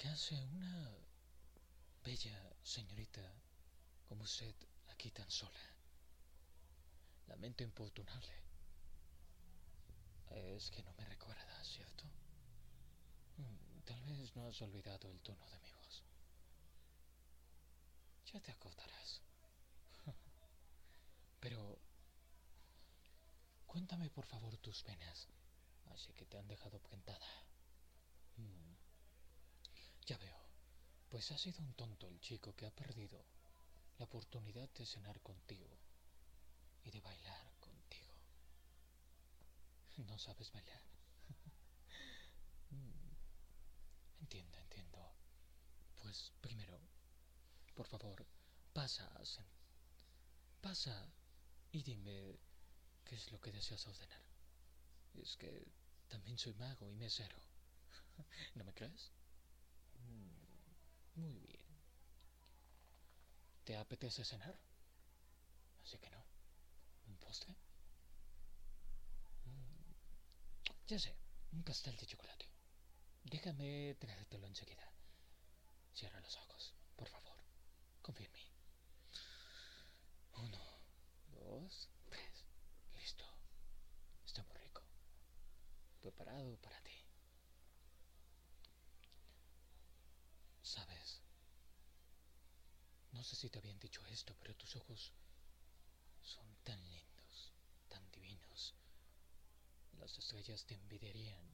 ¿Qué hace una bella señorita como usted aquí tan sola? Lamento importunarle. Es que no me recuerda, ¿cierto? Mm, Tal vez no has olvidado el tono de mi voz. Ya te acordarás. Pero... Cuéntame por favor tus penas. Así que te han dejado plantada. Ya veo. Pues ha sido un tonto el chico que ha perdido la oportunidad de cenar contigo y de bailar contigo. ¿No sabes bailar? Mm. Entiendo, entiendo. Pues primero, por favor, pasa, pasa y dime qué es lo que deseas ordenar. Es que también soy mago y mesero. ¿No me crees? Mm, Muy bien. ¿Te apetece cenar? Así que no. ¿Un postre? Mm, Ya sé, un pastel de chocolate. Déjame traértelo enseguida. Cierra los ojos, por favor. Confía en mí. Uno, dos, tres. Listo. Está muy rico. Preparado para ti. Sabes, no sé si te habían dicho esto, pero tus ojos son tan lindos, tan divinos. Las estrellas te envidiarían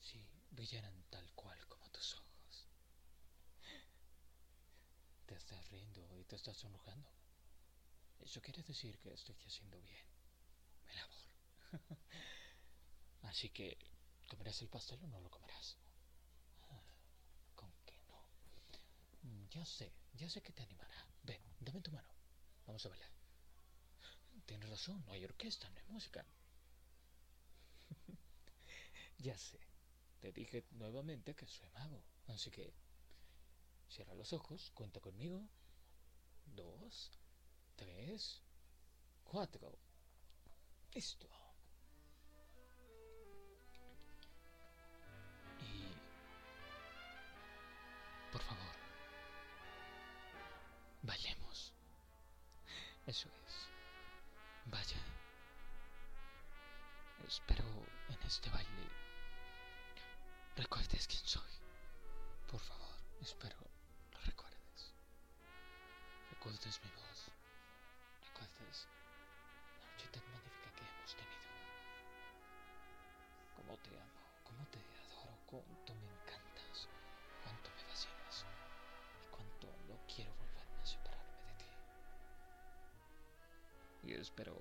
si brillaran tal cual como tus ojos. Te estás riendo y te estás sonrojando. Eso quiere decir que estoy haciendo bien mi labor. Así que, ¿comerás el pastel o no lo comerás? Ah, ¿Con qué no? Mm, Ya sé, ya sé que te animará. Ven, dame tu mano. Vamos a bailar. Tienes razón, no hay orquesta, no hay música. ya sé. Te dije nuevamente que soy mago. Así que cierra los ojos, cuenta conmigo. Dos, tres, cuatro. Listo. Espero en este baile recuerdes quién soy. Por favor, espero lo recuerdes. Recuerdes mi voz. Recuerdes la noche tan magnífica que hemos tenido. Cómo te amo, cómo te adoro, cuánto me encantas, cuánto me fascinas y cuánto no quiero volverme a separarme de ti. Y espero,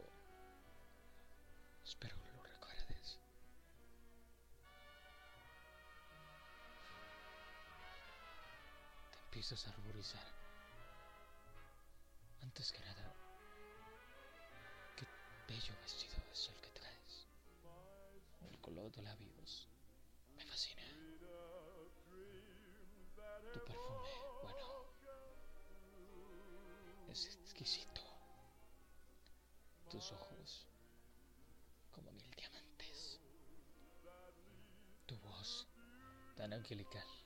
espero empiezas a ruborizar. Antes que nada, qué bello vestido es el que traes. El color de labios me fascina. Tu perfume, bueno, es exquisito. Tus ojos, como mil diamantes. Tu voz, tan angelical.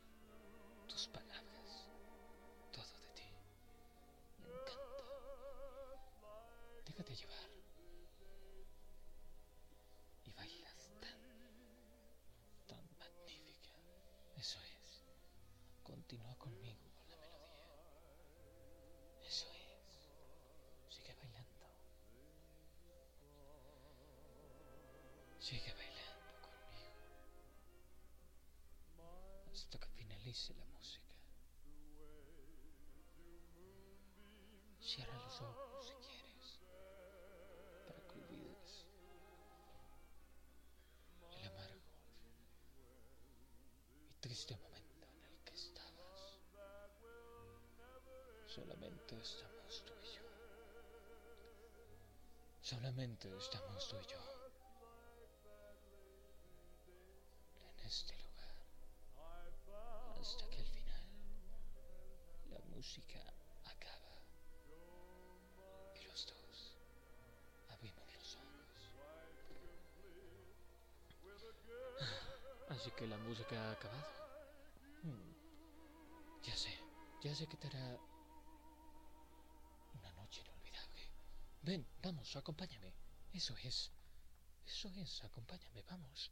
Continúa conmigo con la melodía. Eso es. Sigue bailando. Sigue bailando conmigo. Hasta que finalice la música. Cierra los ojos Solamente estamos tú y yo. Solamente estamos tú y yo. En este lugar. Hasta que al final la música acaba. Y los dos abrimos los ojos. Así que la música ha acabado. Hmm. Ya sé, ya sé que te hará Ven, vamos, acompáñame. Eso es. Eso es, acompáñame, vamos.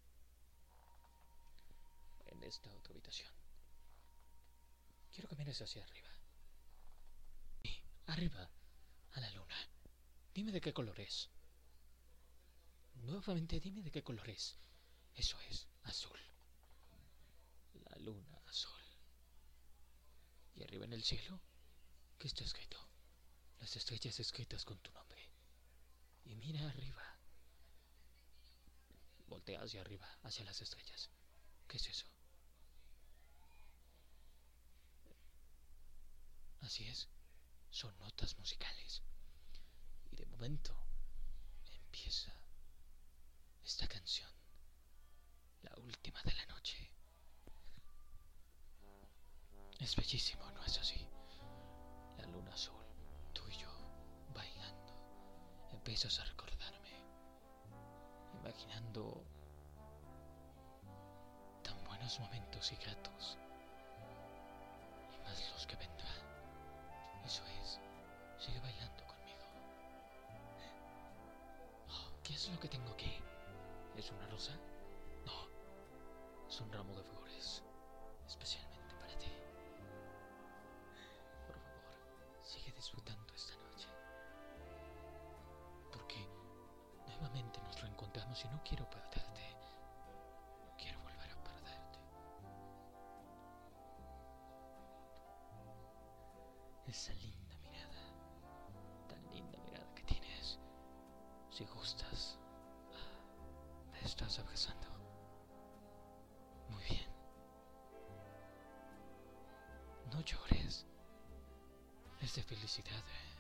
En esta otra habitación. Quiero que mires hacia arriba. Sí, arriba, a la luna. Dime de qué color es. Nuevamente dime de qué color es. Eso es, azul. La luna azul. ¿Y arriba en el cielo? ¿Qué está escrito? Las estrellas escritas con tu nombre. Y mira arriba. Voltea hacia arriba, hacia las estrellas. ¿Qué es eso? Así es, son notas musicales. Y de momento empieza esta canción, la última de la noche. Es bellísimo, ¿no es así? Empiezas a recordarme, imaginando tan buenos momentos y gratos, y más los que vendrán. Eso es. Sigue bailando conmigo. Oh, ¿Qué es lo que tengo aquí? ¿Es una rosa? No. Es un ramo de flores. Y no quiero perderte. No quiero volver a perderte. Esa linda mirada, tan linda mirada que tienes. Si gustas, ah, me estás abrazando. Muy bien. No llores. Es de felicidad. ¿eh?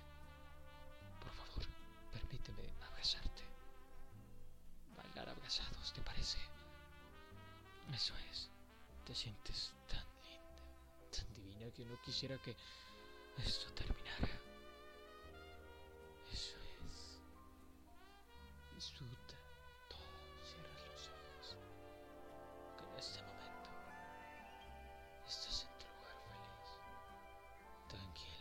sientes tan linda, tan divina que no quisiera que esto terminara. Eso es. Disfruta todo, cierras los ojos. Que en este momento estás en tu lugar feliz, tranquilo.